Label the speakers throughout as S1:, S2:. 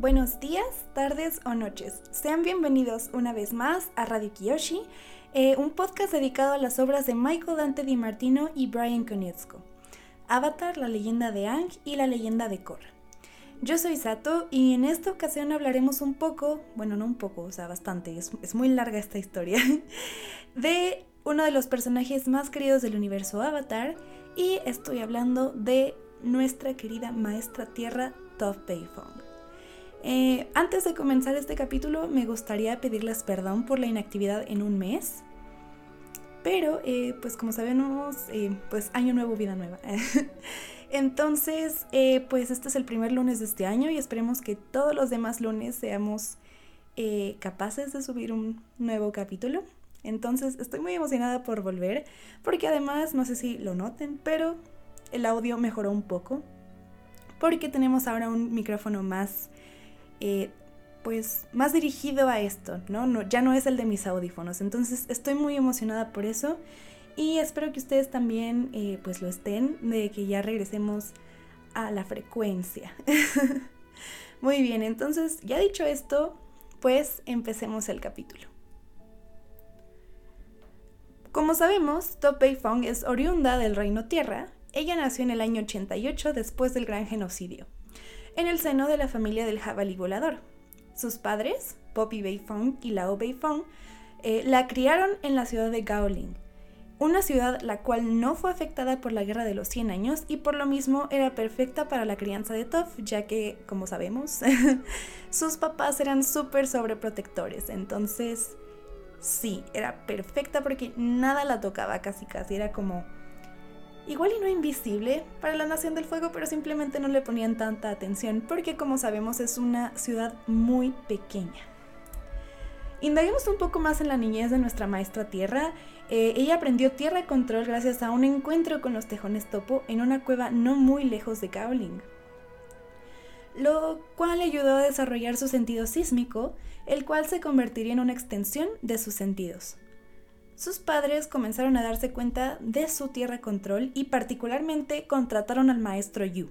S1: Buenos días, tardes o noches. Sean bienvenidos una vez más a Radio Kiyoshi, eh, un podcast dedicado a las obras de Michael Dante Di Martino y Brian Konietzko. Avatar, la leyenda de Ang y la leyenda de Korra. Yo soy Sato y en esta ocasión hablaremos un poco, bueno, no un poco, o sea, bastante, es, es muy larga esta historia, de uno de los personajes más queridos del universo Avatar y estoy hablando de nuestra querida maestra tierra Toph Beifong. Eh, antes de comenzar este capítulo me gustaría pedirles perdón por la inactividad en un mes. Pero, eh, pues como sabemos, eh, pues año nuevo, vida nueva. Entonces, pues este es el primer lunes de este año y esperemos que todos los demás lunes seamos capaces de subir un nuevo capítulo. Entonces, estoy muy emocionada por volver, porque además, no sé si lo noten, pero el audio mejoró un poco, porque tenemos ahora un micrófono más eh, pues más dirigido a esto, ¿no? ¿no? Ya no es el de mis audífonos. Entonces estoy muy emocionada por eso y espero que ustedes también eh, pues lo estén, de que ya regresemos a la frecuencia. muy bien, entonces ya dicho esto, pues empecemos el capítulo. Como sabemos, Top Fong es oriunda del Reino Tierra. Ella nació en el año 88 después del Gran Genocidio en el seno de la familia del jabalí volador. Sus padres, Poppy Beifong y Lao Beifong, eh, la criaron en la ciudad de Gaoling, una ciudad la cual no fue afectada por la Guerra de los 100 años y por lo mismo era perfecta para la crianza de Toph, ya que, como sabemos, sus papás eran súper sobreprotectores, entonces sí, era perfecta porque nada la tocaba casi casi, era como igual y no invisible para la Nación del Fuego, pero simplemente no le ponían tanta atención porque como sabemos es una ciudad muy pequeña. Indaguemos un poco más en la niñez de nuestra maestra Tierra. Eh, ella aprendió Tierra Control gracias a un encuentro con los tejones topo en una cueva no muy lejos de Kaoling. Lo cual le ayudó a desarrollar su sentido sísmico, el cual se convertiría en una extensión de sus sentidos sus padres comenzaron a darse cuenta de su tierra control y particularmente contrataron al maestro Yu,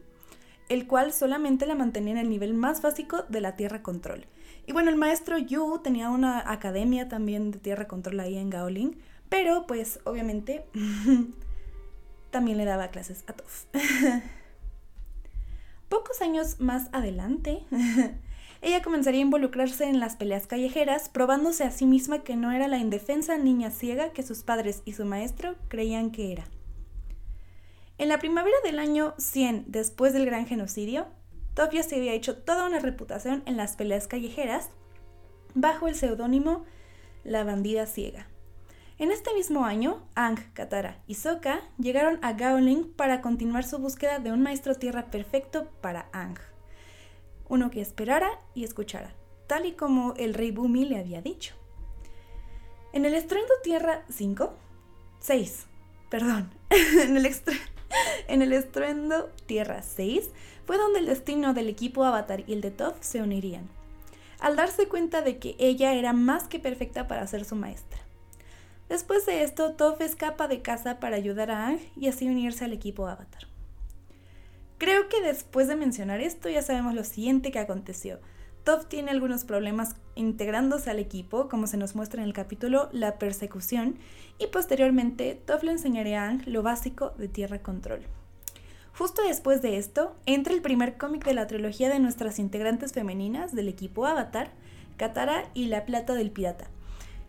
S1: el cual solamente la mantenía en el nivel más básico de la tierra control. Y bueno, el maestro Yu tenía una academia también de tierra control ahí en Gaoling, pero pues obviamente también le daba clases a Toph. Pocos años más adelante, ella comenzaría a involucrarse en las peleas callejeras, probándose a sí misma que no era la indefensa niña ciega que sus padres y su maestro creían que era. En la primavera del año 100 después del gran genocidio, Tofia se había hecho toda una reputación en las peleas callejeras bajo el seudónimo La bandida ciega. En este mismo año, Ang, Katara y Sokka llegaron a Gaoling para continuar su búsqueda de un maestro tierra perfecto para Ang uno que esperara y escuchara, tal y como el rey Bumi le había dicho. En el estruendo Tierra 5, 6, perdón, en el, en el estruendo Tierra 6 fue donde el destino del equipo Avatar y el de Toph se unirían, al darse cuenta de que ella era más que perfecta para ser su maestra. Después de esto, Toph escapa de casa para ayudar a Ang y así unirse al equipo Avatar. Creo que después de mencionar esto ya sabemos lo siguiente que aconteció. Toph tiene algunos problemas integrándose al equipo, como se nos muestra en el capítulo La persecución, y posteriormente Toph le enseñará a Ang lo básico de Tierra Control. Justo después de esto, entra el primer cómic de la trilogía de nuestras integrantes femeninas del equipo Avatar, Katara y la Plata del Pirata,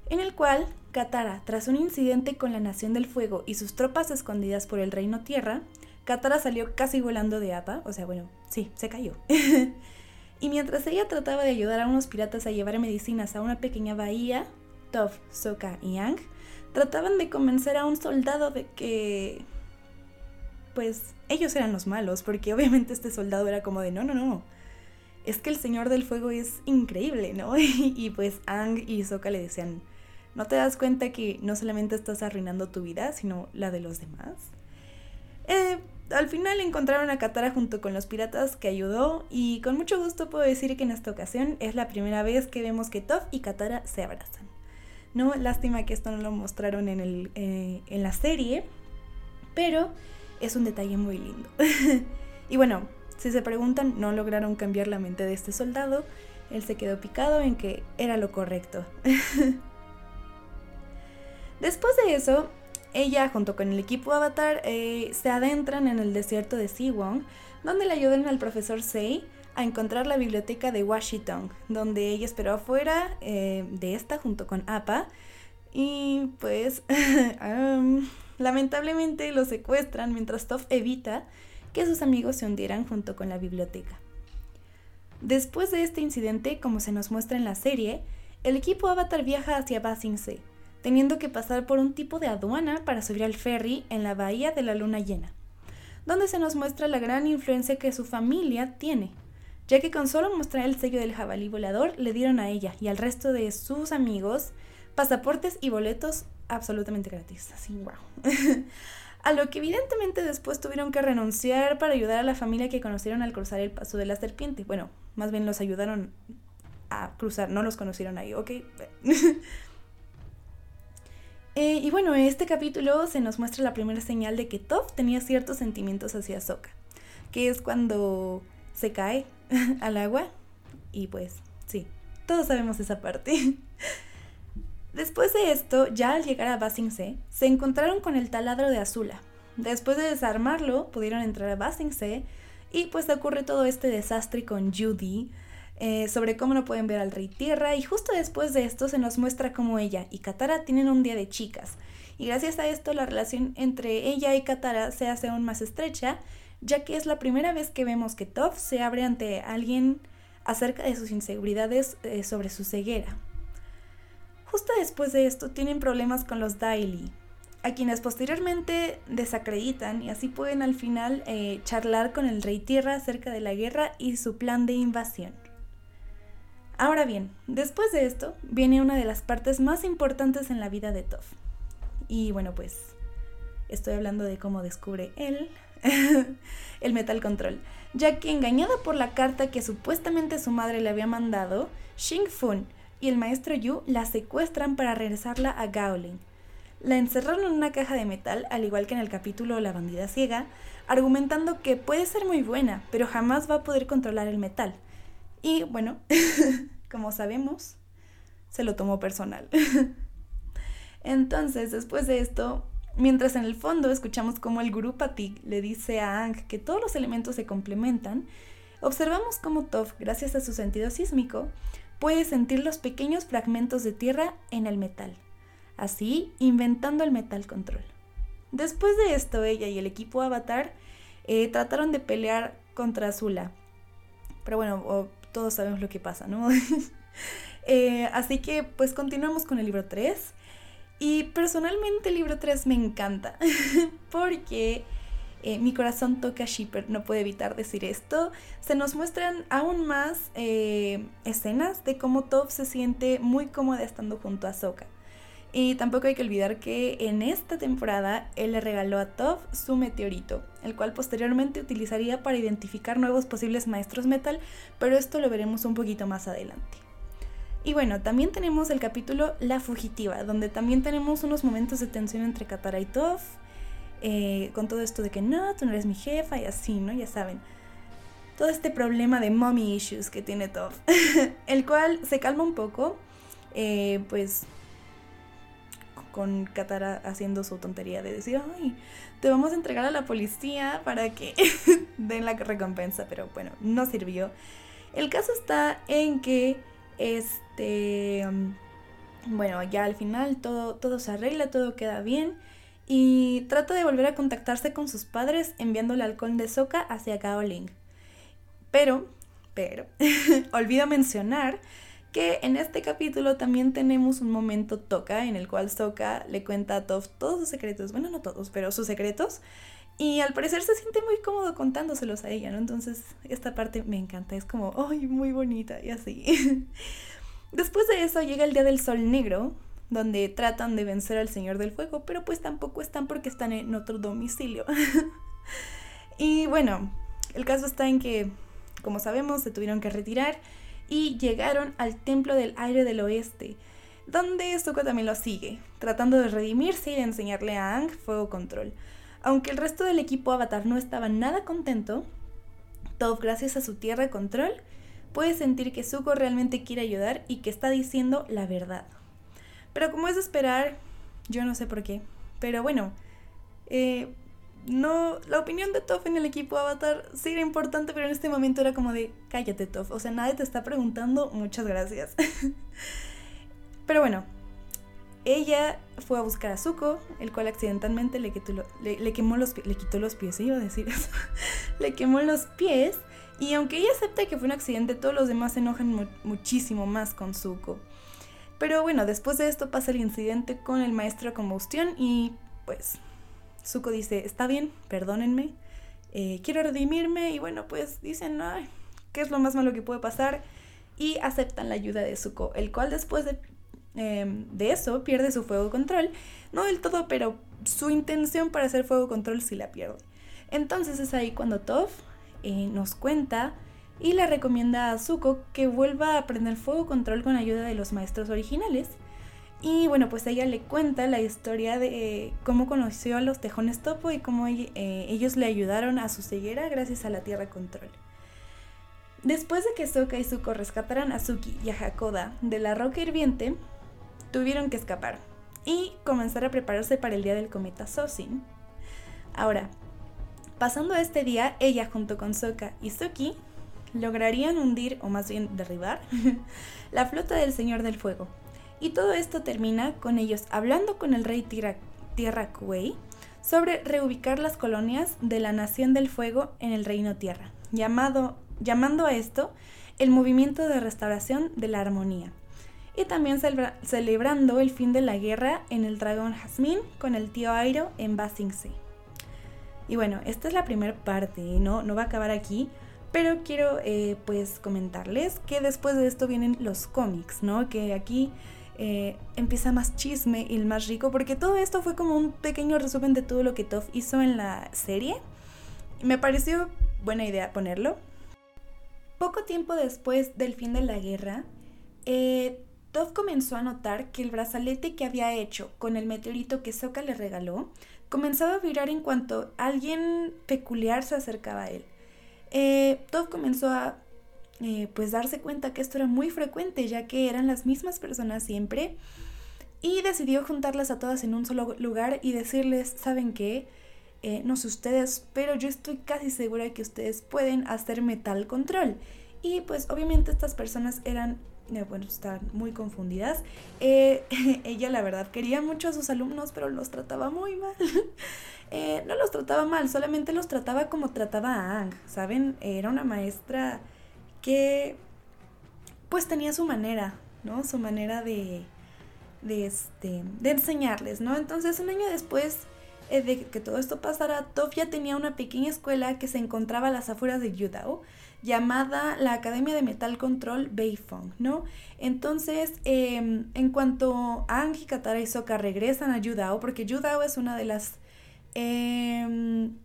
S1: en el cual Katara, tras un incidente con la Nación del Fuego y sus tropas escondidas por el Reino Tierra, Katara salió casi volando de APA, o sea, bueno, sí, se cayó. y mientras ella trataba de ayudar a unos piratas a llevar medicinas a una pequeña bahía, Toph, Sokka y Yang trataban de convencer a un soldado de que pues ellos eran los malos, porque obviamente este soldado era como de no, no, no. Es que el Señor del Fuego es increíble, ¿no? y, pues Ang y Sokka le decían, ¿no te das cuenta que no solamente estás arruinando tu vida, sino la de los demás? Eh, al final encontraron a Katara junto con los piratas que ayudó y con mucho gusto puedo decir que en esta ocasión es la primera vez que vemos que Toph y Katara se abrazan. No, lástima que esto no lo mostraron en, el, eh, en la serie, pero es un detalle muy lindo. y bueno, Si se preguntan, no lograron cambiar la mente de este soldado, él se quedó picado en que era lo correcto. Después de eso, ella junto con el equipo Avatar eh, se adentran en el desierto de Siwon, donde le ayudan al profesor Sei a encontrar la biblioteca de Washington, donde ella esperó afuera eh, de esta junto con Appa. Y pues lamentablemente lo secuestran mientras Toph evita que sus amigos se hundieran junto con la biblioteca. Después de este incidente, como se nos muestra en la serie, el equipo Avatar viaja hacia Basing teniendo que pasar por un tipo de aduana para subir al ferry en la bahía de la luna llena, donde se nos muestra la gran influencia que su familia tiene, ya que con solo mostrar el sello del jabalí volador le dieron a ella y al resto de sus amigos pasaportes y boletos absolutamente gratis. Así, wow. a lo que evidentemente después tuvieron que renunciar para ayudar a la familia que conocieron al cruzar el paso de la serpiente. Bueno, más bien los ayudaron a cruzar, no los conocieron ahí, ¿ok? Eh, y bueno, en este capítulo se nos muestra la primera señal de que Toph tenía ciertos sentimientos hacia Sokka, que es cuando se cae al agua y pues sí, todos sabemos esa parte. Después de esto, ya al llegar a Basing Se, encontraron con el taladro de Azula. Después de desarmarlo, pudieron entrar a Basing Se y pues ocurre todo este desastre con Judy, eh, sobre cómo no pueden ver al rey tierra y justo después de esto se nos muestra cómo ella y Katara tienen un día de chicas y gracias a esto la relación entre ella y Katara se hace aún más estrecha ya que es la primera vez que vemos que Toph se abre ante alguien acerca de sus inseguridades eh, sobre su ceguera. Justo después de esto tienen problemas con los Daily, a quienes posteriormente desacreditan y así pueden al final eh, charlar con el rey tierra acerca de la guerra y su plan de invasión. Ahora bien, después de esto viene una de las partes más importantes en la vida de Toph. Y bueno, pues estoy hablando de cómo descubre él el Metal Control, ya que engañada por la carta que supuestamente su madre le había mandado, Xing Fun y el maestro Yu la secuestran para regresarla a Gaoling. La encerraron en una caja de metal, al igual que en el capítulo La bandida ciega, argumentando que puede ser muy buena, pero jamás va a poder controlar el metal y bueno, como sabemos, se lo tomó personal. Entonces, después de esto, mientras en el fondo escuchamos cómo el gurú Patik le dice a Ang que todos los elementos se complementan, observamos cómo Toph, gracias a su sentido sísmico, puede sentir los pequeños fragmentos de tierra en el metal, así inventando el metal control. Después de esto, ella y el equipo Avatar eh, trataron de pelear contra Azula. Pero bueno, todos sabemos lo que pasa, ¿no? Eh, así que pues continuamos con el libro 3. Y personalmente el libro 3 me encanta, porque eh, mi corazón toca Shipper, no puede evitar decir esto. Se nos muestran aún más eh, escenas de cómo Toph se siente muy cómoda estando junto a Sokka. Y tampoco hay que olvidar que en esta temporada él le regaló a Toph su meteorito, el cual posteriormente utilizaría para identificar nuevos posibles maestros metal, pero esto lo veremos un poquito más adelante. Y bueno, también tenemos el capítulo La Fugitiva, donde también tenemos unos momentos de tensión entre Katara y Toph, eh, con todo esto de que no, tú no eres mi jefa y así, ¿no? Ya saben. Todo este problema de mommy issues que tiene Toph, el cual se calma un poco, eh, pues con Katara haciendo su tontería de decir, ay, te vamos a entregar a la policía para que den la recompensa, pero bueno, no sirvió. El caso está en que, este, bueno, ya al final todo, todo se arregla, todo queda bien. Y trata de volver a contactarse con sus padres enviándole al conde Soka hacia Gaoling. Pero, pero, olvido mencionar que en este capítulo también tenemos un momento toca en el cual Soka le cuenta a Toph todos sus secretos, bueno, no todos, pero sus secretos, y al parecer se siente muy cómodo contándoselos a ella, ¿no? Entonces esta parte me encanta, es como, ¡ay, muy bonita! Y así. Después de eso llega el Día del Sol Negro, donde tratan de vencer al Señor del Fuego, pero pues tampoco están porque están en otro domicilio. y bueno, el caso está en que, como sabemos, se tuvieron que retirar y llegaron al Templo del Aire del Oeste, donde Zuko también lo sigue, tratando de redimirse y de enseñarle a Ang fuego control. Aunque el resto del equipo Avatar no estaba nada contento, Toph, gracias a su tierra control, puede sentir que Zuko realmente quiere ayudar y que está diciendo la verdad. Pero como es de esperar, yo no sé por qué. Pero bueno, eh, no, la opinión de Toph en el equipo Avatar sí era importante, pero en este momento era como de, cállate Toph, o sea, nadie te está preguntando, muchas gracias. pero bueno, ella fue a buscar a Zuko, el cual accidentalmente le, le, quemó los, le quitó los pies, iba a decir eso, le quemó los pies, y aunque ella acepta que fue un accidente, todos los demás se enojan muchísimo más con Zuko. Pero bueno, después de esto pasa el incidente con el maestro combustión y pues Zuko dice, está bien, perdónenme, eh, quiero redimirme y bueno, pues dicen, ay, ¿qué es lo más malo que puede pasar? Y aceptan la ayuda de Zuko, el cual después de, em, de eso pierde su fuego control. No del todo, pero su intención para hacer fuego control sí la pierde. Entonces es ahí cuando Toph eh, nos cuenta y le recomienda a Zuko que vuelva a aprender fuego control con ayuda de los maestros originales y bueno, pues ella le cuenta la historia de cómo conoció a los tejones topo y cómo eh, ellos le ayudaron a su ceguera gracias a la Tierra Control. Después de que Sokka y Zuko rescataran a Suki y a Hakoda de la roca hirviente, tuvieron que escapar y comenzar a prepararse para el día del cometa Sosin. Ahora, pasando este día, ella junto con Sokka y Suki lograrían hundir, o más bien derribar, la flota del Señor del Fuego, y todo esto termina con ellos hablando con el rey Tierra, Kuei sobre reubicar las colonias de la Nación del Fuego en el Reino Tierra, llamado, llamando a esto el movimiento de restauración de la armonía. Y también celebrando el fin de la guerra en el dragón Jazmín con el tío Airo en Basing Y bueno, esta es la primera parte, ¿no? no va a acabar aquí, pero quiero eh, pues comentarles que después de esto vienen los cómics, ¿no? Que aquí eh, empieza más chisme y el más rico, porque todo esto fue como un pequeño resumen de todo lo que Toff hizo en la serie. Me pareció buena idea ponerlo. Poco tiempo después del fin de la guerra, eh, Toph comenzó a notar que el brazalete que había hecho con el meteorito que Sokka le regaló comenzaba a virar en cuanto alguien peculiar se acercaba a él. Eh, comenzó a eh, pues darse cuenta que esto era muy frecuente, ya que eran las mismas personas siempre, y decidió juntarlas a todas en un solo lugar y decirles, ¿saben qué? Eh, no sé ustedes, pero yo estoy casi segura de que ustedes pueden hacer metal control. Y pues obviamente estas personas eran, eh, bueno, están muy confundidas. ella la verdad quería mucho a sus alumnos, pero los trataba muy mal. no los trataba mal, solamente los trataba como trataba a Ang, ¿saben? Era una maestra que pues tenía su manera, ¿no? Su manera de, de, este, de enseñarles, ¿no? Entonces un año después eh, de que todo esto pasara, Toph ya tenía una pequeña escuela que se encontraba a las afueras de Yudao, llamada la Academia de Metal Control Beifong, ¿no? Entonces, em, en cuanto Angie, Katara y Sokka regresan a Yudao, porque Yudao es una de las... Em,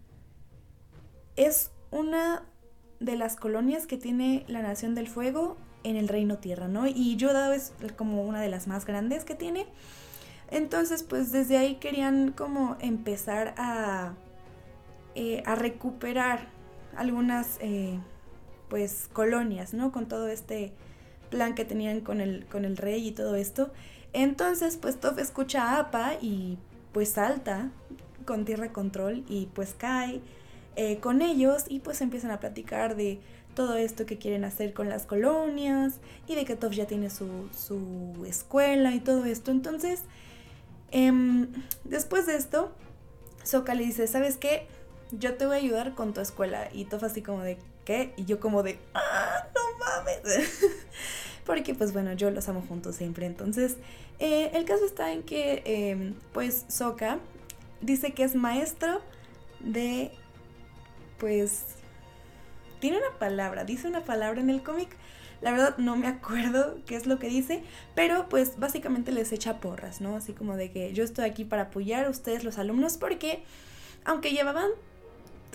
S1: es una de las colonias que tiene la Nación del Fuego en el Reino Tierra, ¿no? Y Yoda es como una de las más grandes que tiene. Entonces, pues desde ahí querían como empezar a, eh, a recuperar algunas, eh, pues, colonias, ¿no? Con todo este plan que tenían con el, con el rey y todo esto. Entonces, pues Toph escucha a Appa y pues salta con tierra control y pues cae eh, con ellos y pues empiezan a platicar de todo esto que quieren hacer con las colonias y de que Toph ya tiene su, su escuela y todo esto. Entonces, em, después de esto, Soka le dice, ¿sabes qué? Yo te voy a ayudar con tu escuela. Y Toph así como de, ¿qué? Y yo como de, ¡ah, no mames! Porque pues bueno, yo los amo juntos siempre. Entonces, eh, el caso está en que em, pues Soka dice que es maestro de pues tiene una palabra, dice una palabra en el cómic. La verdad no me acuerdo qué es lo que dice, pero pues básicamente les echa porras, ¿no? Así como de que yo estoy aquí para apoyar a ustedes los alumnos porque aunque llevaban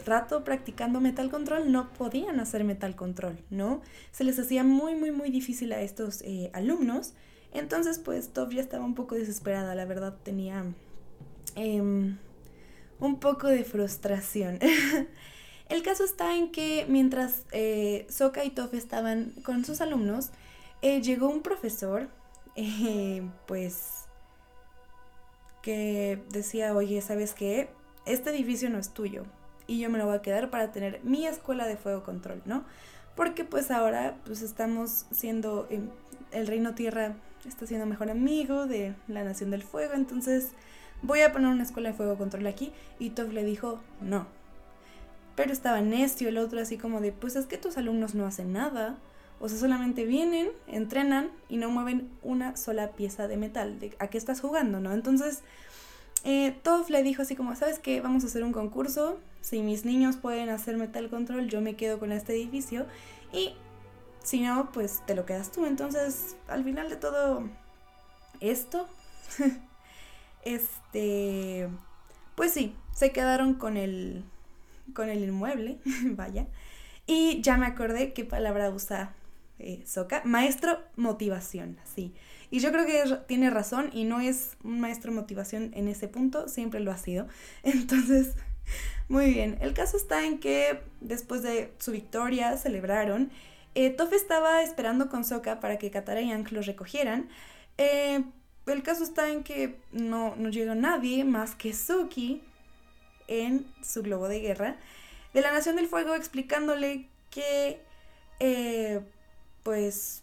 S1: rato practicando Metal Control, no podían hacer Metal Control, ¿no? Se les hacía muy, muy, muy difícil a estos eh, alumnos. Entonces, pues Top ya estaba un poco desesperada, la verdad tenía em, un poco de frustración. El caso está en que mientras eh, Soka y Toff estaban con sus alumnos, eh, llegó un profesor, eh, pues, que decía, oye, ¿sabes qué? Este edificio no es tuyo y yo me lo voy a quedar para tener mi escuela de fuego control, ¿no? Porque pues ahora pues estamos siendo, el reino tierra está siendo mejor amigo de la nación del fuego, entonces voy a poner una escuela de fuego control aquí y Toff le dijo, no, pero estaba necio el otro así como de, pues es que tus alumnos no hacen nada. O sea, solamente vienen, entrenan y no mueven una sola pieza de metal. De, ¿A qué estás jugando, no? Entonces, eh, Toff le dijo así como, ¿sabes qué? Vamos a hacer un concurso. Si mis niños pueden hacer metal control, yo me quedo con este edificio. Y si no, pues te lo quedas tú. Entonces, al final de todo esto, este, pues sí, se quedaron con el con el inmueble, vaya. Y ya me acordé qué palabra usa eh. Maestro motivación, sí. Y yo creo que tiene razón y no es un maestro motivación en ese punto, siempre lo ha sido. Entonces, muy bien. El caso está en que después de su victoria celebraron. Eh, estaba esperando con Soka para que Katara y Ankh los recogieran. Eh, el caso está en que no, no llegó nadie más que Suki, en su globo de guerra de la Nación del Fuego explicándole que eh, pues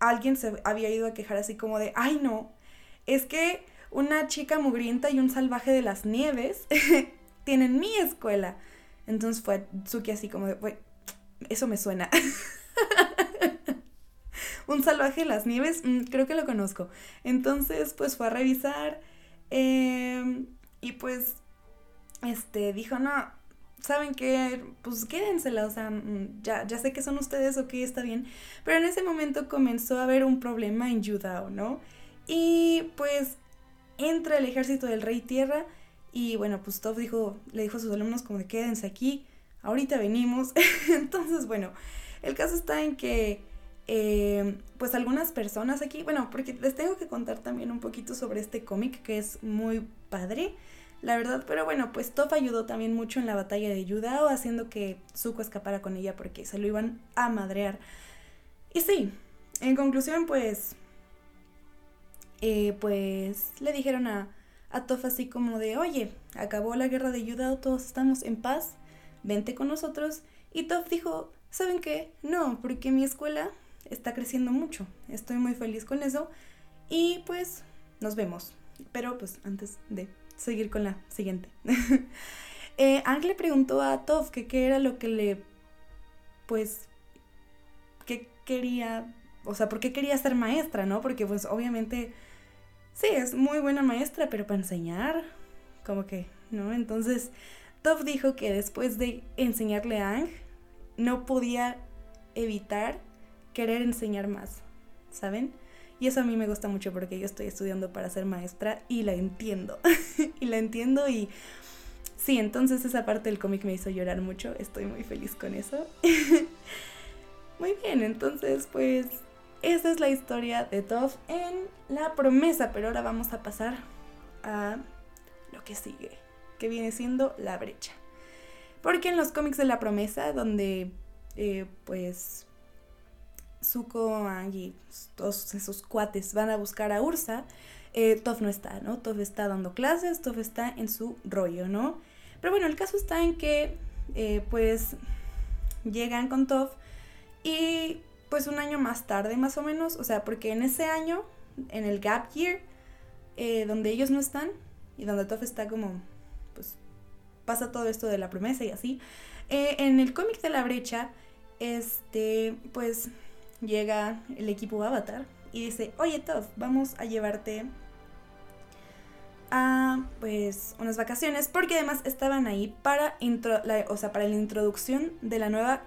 S1: alguien se había ido a quejar así como de, ay no, es que una chica mugrienta y un salvaje de las nieves tienen mi escuela. Entonces fue Tsuki así como de, eso me suena. un salvaje de las nieves, mm, creo que lo conozco. Entonces pues fue a revisar. Eh, y pues, este, dijo, no, ¿saben qué? Pues quédensela, o sea, mm, ya, ya sé que son ustedes, ok, está bien. Pero en ese momento comenzó a haber un problema en Yudao, ¿no? Y pues entra el ejército del rey tierra y bueno, pues Top dijo, le dijo a sus alumnos como de quédense aquí, ahorita venimos. Entonces, bueno, el caso está en que eh, pues algunas personas aquí, bueno, porque les tengo que contar también un poquito sobre este cómic que es muy padre la verdad, pero bueno, pues Toph ayudó también mucho en la batalla de Yudao, haciendo que Zuko escapara con ella porque se lo iban a madrear. Y sí, en conclusión, pues, eh, pues le dijeron a, a Toph así como de, oye, acabó la guerra de Yudao, todos estamos en paz, vente con nosotros. Y Toph dijo, ¿saben qué? No, porque mi escuela está creciendo mucho, estoy muy feliz con eso y pues nos vemos. Pero pues antes de seguir con la siguiente. eh, le preguntó a Toph que qué era lo que le, pues, que quería, o sea, por qué quería ser maestra, ¿no? Porque pues obviamente, sí, es muy buena maestra, pero para enseñar, como que, ¿no? Entonces, Toph dijo que después de enseñarle a Ang, no podía evitar querer enseñar más, ¿saben? Y eso a mí me gusta mucho porque yo estoy estudiando para ser maestra y la entiendo. y la entiendo y sí, entonces esa parte del cómic me hizo llorar mucho. Estoy muy feliz con eso. muy bien, entonces pues esa es la historia de Toph en La Promesa, pero ahora vamos a pasar a lo que sigue, que viene siendo La Brecha. Porque en los cómics de La Promesa, donde eh, pues Zuko, y todos esos cuates van a buscar a Ursa, eh, no está, ¿no? Toph está dando clases, Toph está en su rollo, ¿no? Pero bueno, el caso está en que, eh, pues, llegan con Toph y, pues, un año más tarde, más o menos, o sea, porque en ese año, en el Gap Year, eh, donde ellos no están y donde Toph está como, pues, pasa todo esto de la promesa y así, en el cómic de la brecha, este, pues, llega el equipo Avatar y dice, oye Todd, vamos a llevarte a pues unas vacaciones porque además estaban ahí para, la, o sea, para la introducción de la nueva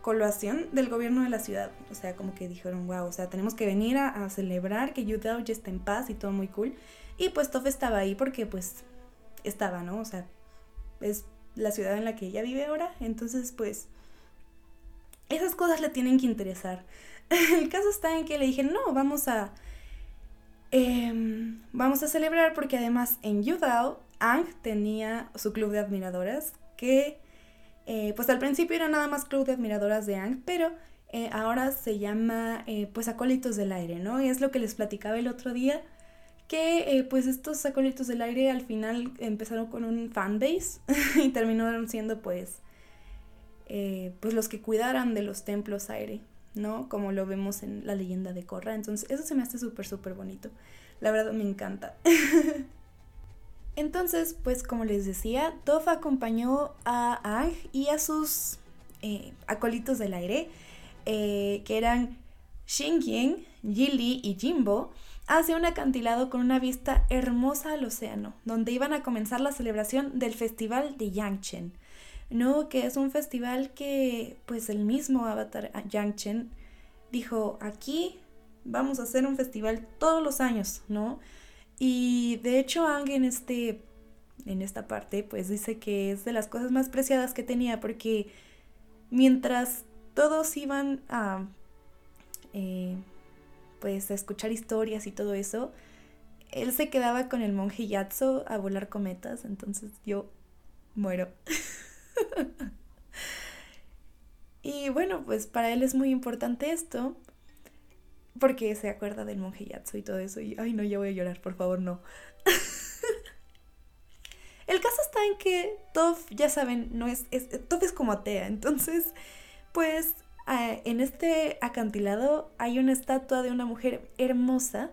S1: colación del gobierno de la ciudad. O sea, como que dijeron, wow, o sea, tenemos que venir a, celebrar que Yudao ya está en paz y todo muy cool. Y pues Toph estaba ahí porque pues estaba, ¿no? O sea, es la ciudad en la que ella vive ahora. Entonces, pues esas cosas le tienen que interesar. El caso está en que le dije, no, vamos a... Em, vamos a celebrar porque además en Yudao Ang tenía su club de admiradoras que eh, pues al principio era nada más club de admiradoras de Ang, pero eh, ahora se llama eh, pues acólitos del aire, ¿no? Y es lo que les platicaba el otro día, que pues estos acólitos del aire al final empezaron con un fanbase y terminaron siendo pues pues los que cuidaran de los templos aire, ¿no? Como lo vemos en la leyenda de Korra. Entonces eso se me hace súper, súper bonito. La verdad me encanta. Entonces, pues como les decía, Toph acompañó a Ang y a sus eh, acolitos del aire, eh, que eran Xingying, Yili y Jimbo, hacia un acantilado con una vista hermosa al océano, donde iban a comenzar la celebración del festival de Yangchen, ¿no? Que es un festival que, pues el mismo avatar Yangchen dijo, aquí vamos a hacer un festival todos los años, ¿no? Y de hecho Ang en, este, en esta parte pues dice que es de las cosas más preciadas que tenía porque mientras todos iban a eh, pues a escuchar historias y todo eso, él se quedaba con el monje Yatso a volar cometas, entonces yo muero. y bueno, pues para él es muy importante esto, porque se acuerda del monje Yatsu y todo eso. Y, ay, no, ya voy a llorar, por favor, no. El caso está en que Toph, ya saben, no es, es es como atea. Entonces, pues, en este acantilado hay una estatua de una mujer hermosa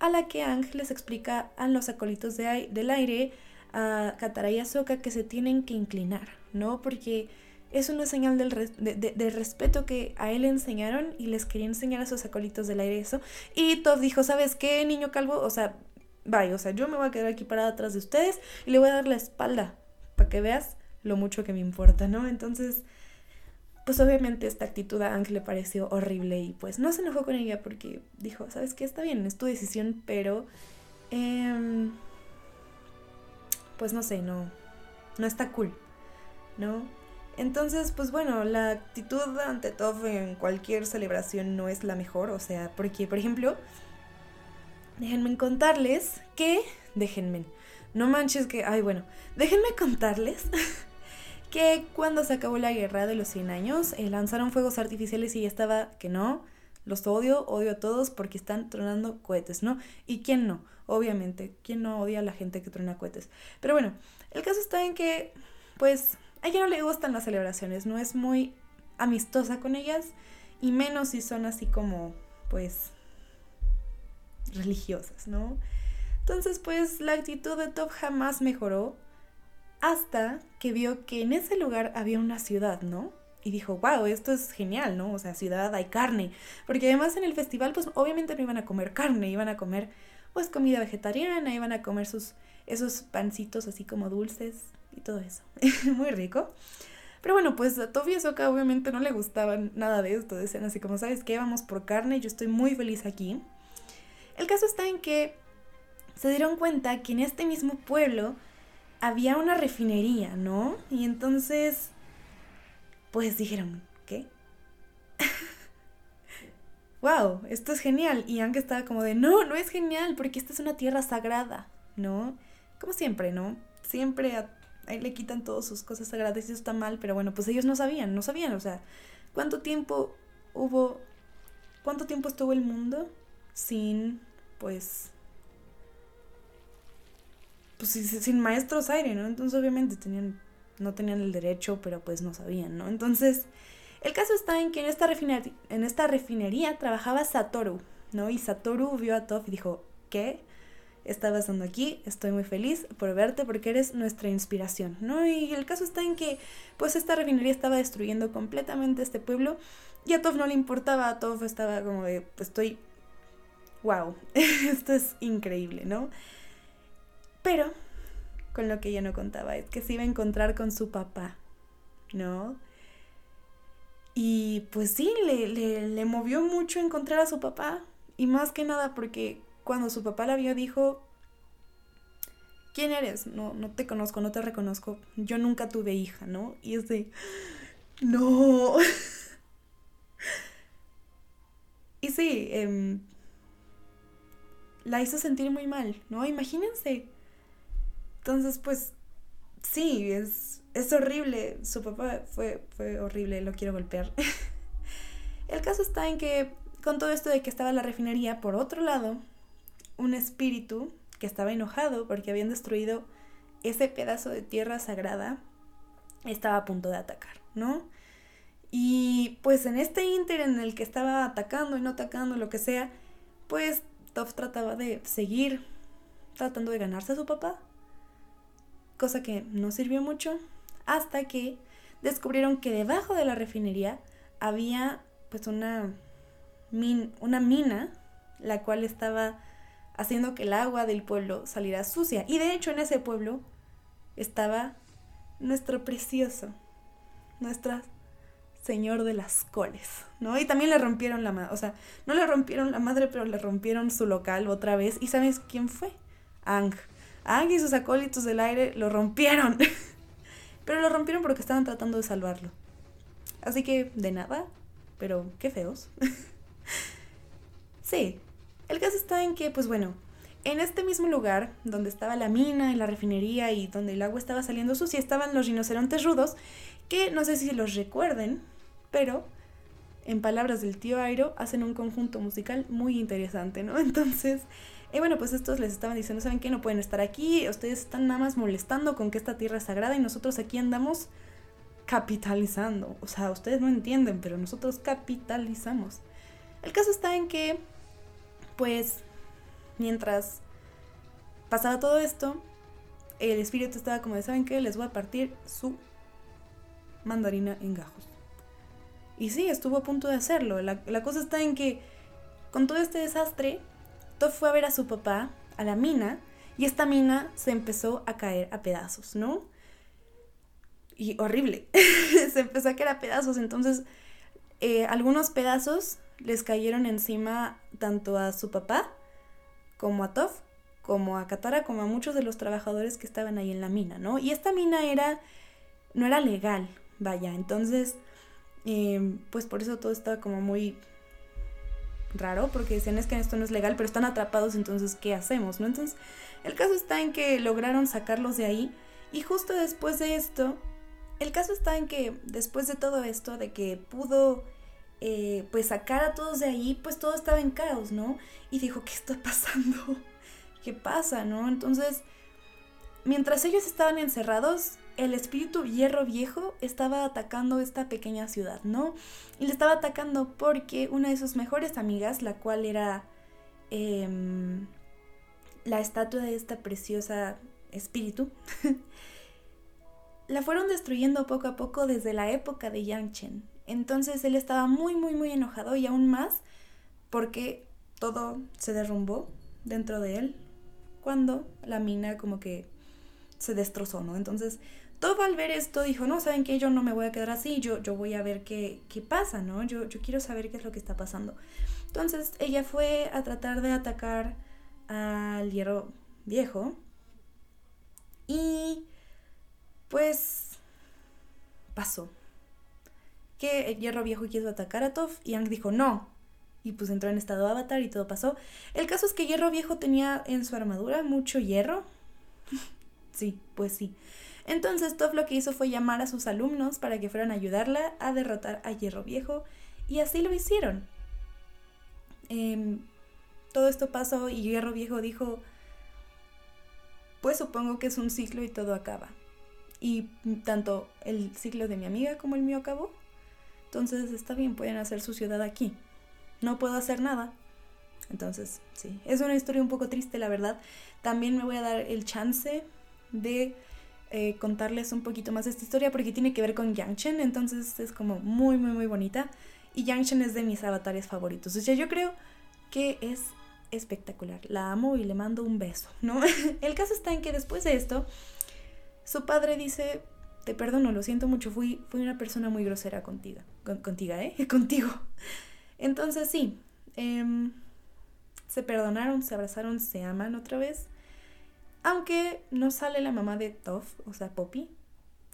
S1: a la que Ang les explica a los acolitos de, del aire, a Katara y Ahsoka, que se tienen que inclinar, ¿no? Porque es una señal del de, respeto que a él le enseñaron y les quería enseñar a sus acolitos del aire eso. Y Todd dijo, ¿sabes qué, niño calvo? O sea, vaya, o sea, yo me voy a quedar aquí parada atrás de ustedes y le voy a dar la espalda para que veas lo mucho que me importa, ¿no? Entonces, pues obviamente esta actitud a Ang le pareció horrible y pues no se enojó con ella porque dijo, ¿sabes qué? Está bien, es tu decisión, pero... Em, pues no sé, no, no está cool, ¿no? Entonces, pues bueno, la actitud ante todo en cualquier celebración no es la mejor, o sea, porque, por ejemplo, déjenme contarles que, déjenme, no manches que, ay, bueno, déjenme contarles que cuando se acabó la guerra de los 100 años, eh, lanzaron fuegos artificiales y ya estaba que no, los odio, odio a todos porque están tronando cohetes, ¿no? ¿Y quién no? Obviamente, ¿quién no odia a la gente que truena cohetes? Pero bueno, el caso está en que, pues, a ella no le gustan las celebraciones, no es muy amistosa con ellas y menos si son así como, pues, religiosas, ¿no? Entonces, pues, la actitud de Top jamás mejoró hasta que vio que en ese lugar había una ciudad, ¿no? Y dijo, wow, esto es genial, ¿no? O sea, ciudad hay carne. Porque además en el festival, pues obviamente no iban a comer carne, iban a comer, pues, comida vegetariana, iban a comer sus, esos pancitos así como dulces, y todo eso. Muy rico. Pero bueno, pues a Tofi y obviamente no le gustaban nada de esto. Decían así como, ¿sabes qué? Vamos por carne, yo estoy muy feliz aquí. El caso está en que se dieron cuenta que en este mismo pueblo había una refinería, ¿no? Y entonces, pues dijeron, wow, esto es genial. Y aunque estaba como de, no, no es genial, porque esta es una tierra sagrada, ¿no? Como siempre, ¿no? Siempre a le quitan todas sus cosas sagradas y eso está mal, pero bueno, pues ellos no sabían, no sabían, o sea, ¿cuánto tiempo hubo, cuánto tiempo estuvo el mundo sin, pues, pues sin maestros aire, ¿no? Entonces obviamente tenían, no tenían el derecho, pero pues no sabían, ¿no? Entonces, el caso está en que en esta, refinería, trabajaba Satoru, ¿no? Y Satoru vio a Toph y dijo, ¿qué? estabas dando aquí, estoy muy feliz por verte porque eres nuestra inspiración, ¿no? Y el caso está en que pues esta refinería estaba destruyendo completamente este pueblo y a Tov no le importaba, a Tov estaba como de, pues estoy, wow, esto es increíble, ¿no? Pero con lo que ella no contaba es que se iba a encontrar con su papá, ¿no? Y pues sí, le, le, le movió mucho encontrar a su papá y más que nada porque cuando su papá la vio dijo, ¿quién eres? No, no te conozco, no te reconozco. Yo nunca tuve hija, ¿no? Y es de, no. y sí, em, la hizo sentir muy mal, ¿no? Imagínense. Entonces, pues, sí, es, es horrible. Su papá fue, fue horrible, lo quiero golpear. El caso está en que, con todo esto de que estaba la refinería, por otro lado, un espíritu que estaba enojado porque habían destruido ese pedazo de tierra sagrada, estaba a punto de atacar, ¿no? Y pues en este inter en el que estaba atacando y no atacando, lo que sea, pues Toph trataba de seguir tratando de ganarse a su papá, cosa que no sirvió mucho, hasta que descubrieron que debajo de la refinería había pues una, una mina, la cual estaba haciendo que el agua del pueblo saliera sucia. Y de hecho en ese pueblo estaba nuestro precioso, nuestra señor de las coles, ¿no? Y también le rompieron la madre, o sea, no le rompieron la madre, pero le rompieron su local otra vez. ¿Y sabes quién fue? Ang. Ang y sus acólitos del aire lo rompieron. pero lo rompieron porque estaban tratando de salvarlo. Así que, de nada, pero qué feos. sí, el caso está en que, pues bueno, en este mismo lugar, donde estaba la mina y la refinería y donde el agua estaba saliendo sucia, estaban los rinocerontes rudos, que no sé si los recuerden, pero en palabras del tío Airo, hacen un conjunto musical muy interesante, ¿no? Entonces, eh, bueno, pues estos les estaban diciendo, ¿saben qué? No pueden estar aquí, ustedes están nada más molestando con que esta tierra es sagrada y nosotros aquí andamos capitalizando. O sea, ustedes no entienden, pero nosotros capitalizamos. El caso está en que pues mientras pasaba todo esto, el espíritu estaba como de, ¿saben qué? Les voy a partir su mandarina en gajos. Y sí, estuvo a punto de hacerlo. La, cosa está en que con todo este desastre, Toff fue a ver a su papá a la mina y esta mina se empezó a caer a pedazos, ¿no? Y horrible. se empezó a caer a pedazos. Entonces, eh, algunos pedazos les cayeron encima tanto a su papá como a Toph, como a Katara, como a muchos de los trabajadores que estaban ahí en la mina, ¿no? Y esta mina era, no era legal, vaya, entonces, em, pues por eso todo estaba como muy raro, porque decían es que esto no es legal, pero están atrapados, entonces, ¿qué hacemos, no? Entonces, el caso está en que lograron sacarlos de ahí, y justo después de esto, el caso está en que después de todo esto, de que pudo eh, pues sacar a todos de ahí, pues todo estaba en caos, ¿no? Y dijo, ¿qué está pasando? ¿Qué pasa, no? Entonces, mientras ellos estaban encerrados, el espíritu hierro viejo estaba atacando esta pequeña ciudad, ¿no? Y le estaba atacando porque una de sus mejores amigas, la cual era em, la estatua de esta preciosa espíritu, la fueron destruyendo poco a poco desde la época de Yang Chen. Entonces él estaba muy, muy, muy enojado y aún más porque todo se derrumbó dentro de él cuando la mina como que se destrozó, ¿no? Entonces, todo al ver esto dijo, no, ¿saben qué? Yo no me voy a quedar así, yo, yo voy a ver qué, qué pasa, ¿no? Yo, yo quiero saber qué es lo que está pasando. Entonces, ella fue a tratar de atacar al hierro viejo y pues pasó que el hierro viejo quiso atacar a Toph y Ang dijo no. Y pues entró en estado avatar y todo pasó. El caso es que Hierro Viejo tenía en su armadura mucho hierro. sí, pues sí. Entonces Toph lo que hizo fue llamar a sus alumnos para que fueran a ayudarla a derrotar a Hierro Viejo. Y así lo hicieron. Em, todo esto pasó y Hierro Viejo dijo, pues supongo que es un ciclo y todo acaba. Y tanto el ciclo de mi amiga como el mío acabó. Entonces está bien, pueden hacer su ciudad aquí. No puedo hacer nada. Entonces, sí, es una historia un poco triste, la verdad. También me voy a dar el chance de eh, contarles un poquito más de esta historia porque tiene que ver con Yang entonces es como muy, muy, muy bonita. Y Yang es de mis avatares favoritos. O sea, yo creo que es espectacular. La amo y le mando un beso, ¿no? el caso está en que después de esto, su padre dice, te perdono, lo siento mucho, fui, fui una persona muy grosera contigo, contigo, ¿eh? Contigo. Entonces sí, em, se perdonaron, se abrazaron, se aman otra vez. Aunque no sale la mamá de Toff, o sea, Poppy,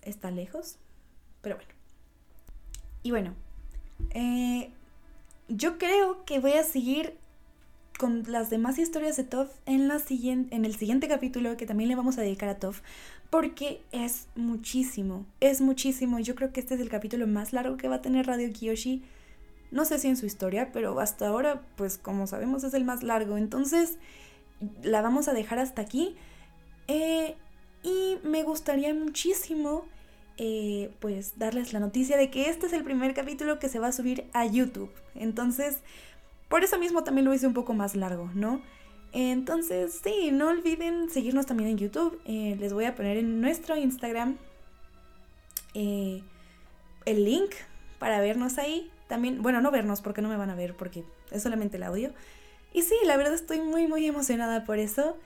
S1: está lejos, pero bueno. Y bueno, eh, yo creo que voy a seguir con las demás historias de Toph en, la en el siguiente capítulo que también le vamos a dedicar a Toph porque es muchísimo, es muchísimo. Yo creo que este es el capítulo más largo que va a tener Radio Kiyoshi. No sé si en su historia, pero hasta ahora, pues como sabemos, es el más largo. Entonces, la vamos a dejar hasta aquí. Eh, y me gustaría muchísimo, eh, pues, darles la noticia de que este es el primer capítulo que se va a subir a YouTube. Entonces, por eso mismo también lo hice un poco más largo, ¿no? Entonces, sí, no olviden seguirnos también en YouTube. Eh, les voy a poner en nuestro Instagram el link para vernos ahí. También, bueno, no vernos porque no me van a ver porque es solamente el audio. Y sí, la verdad estoy muy, muy emocionada por eso.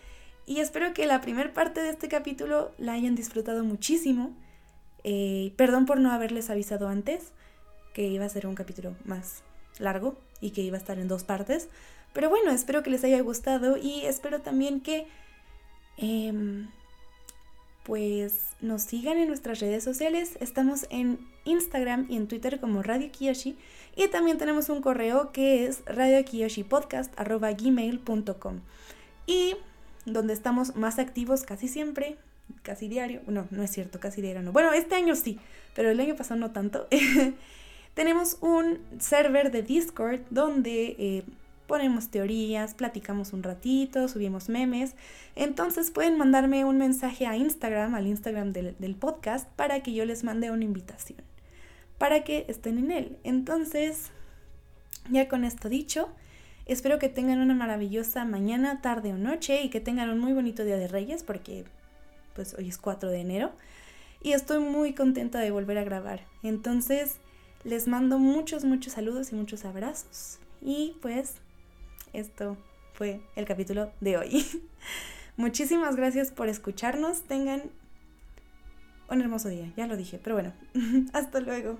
S1: Y espero que la primera parte de este capítulo la hayan disfrutado muchísimo. Eh, perdón por no haberles avisado antes que iba a ser un capítulo más largo y que iba a estar en dos partes. Pero bueno, espero que les haya gustado y espero también que em, pues nos sigan en nuestras redes sociales. Estamos en Instagram y en Twitter como Radio Kiyoshi y también tenemos un correo que es radiokiyoshipodcast.gmail.com y donde estamos más activos casi siempre, casi diario. No, no es cierto, casi diario no. Bueno, este año sí, pero el año pasado no tanto. tenemos un server de Discord donde... Eh, ponemos teorías, platicamos un ratito, subimos memes. Entonces pueden mandarme un mensaje a Instagram, al Instagram del, podcast, para que yo les mande una invitación, para que estén en él. Entonces, ya con esto dicho, espero que tengan una maravillosa mañana, tarde o noche y que tengan un muy bonito día de Reyes, porque pues hoy es 4 de enero. Y estoy muy contenta de volver a grabar. Entonces, les mando muchos, muchos saludos y muchos abrazos. Y pues esto fue el capítulo de hoy. Muchísimas gracias por escucharnos. Tengan un hermoso día, ya lo dije, pero bueno, hasta luego.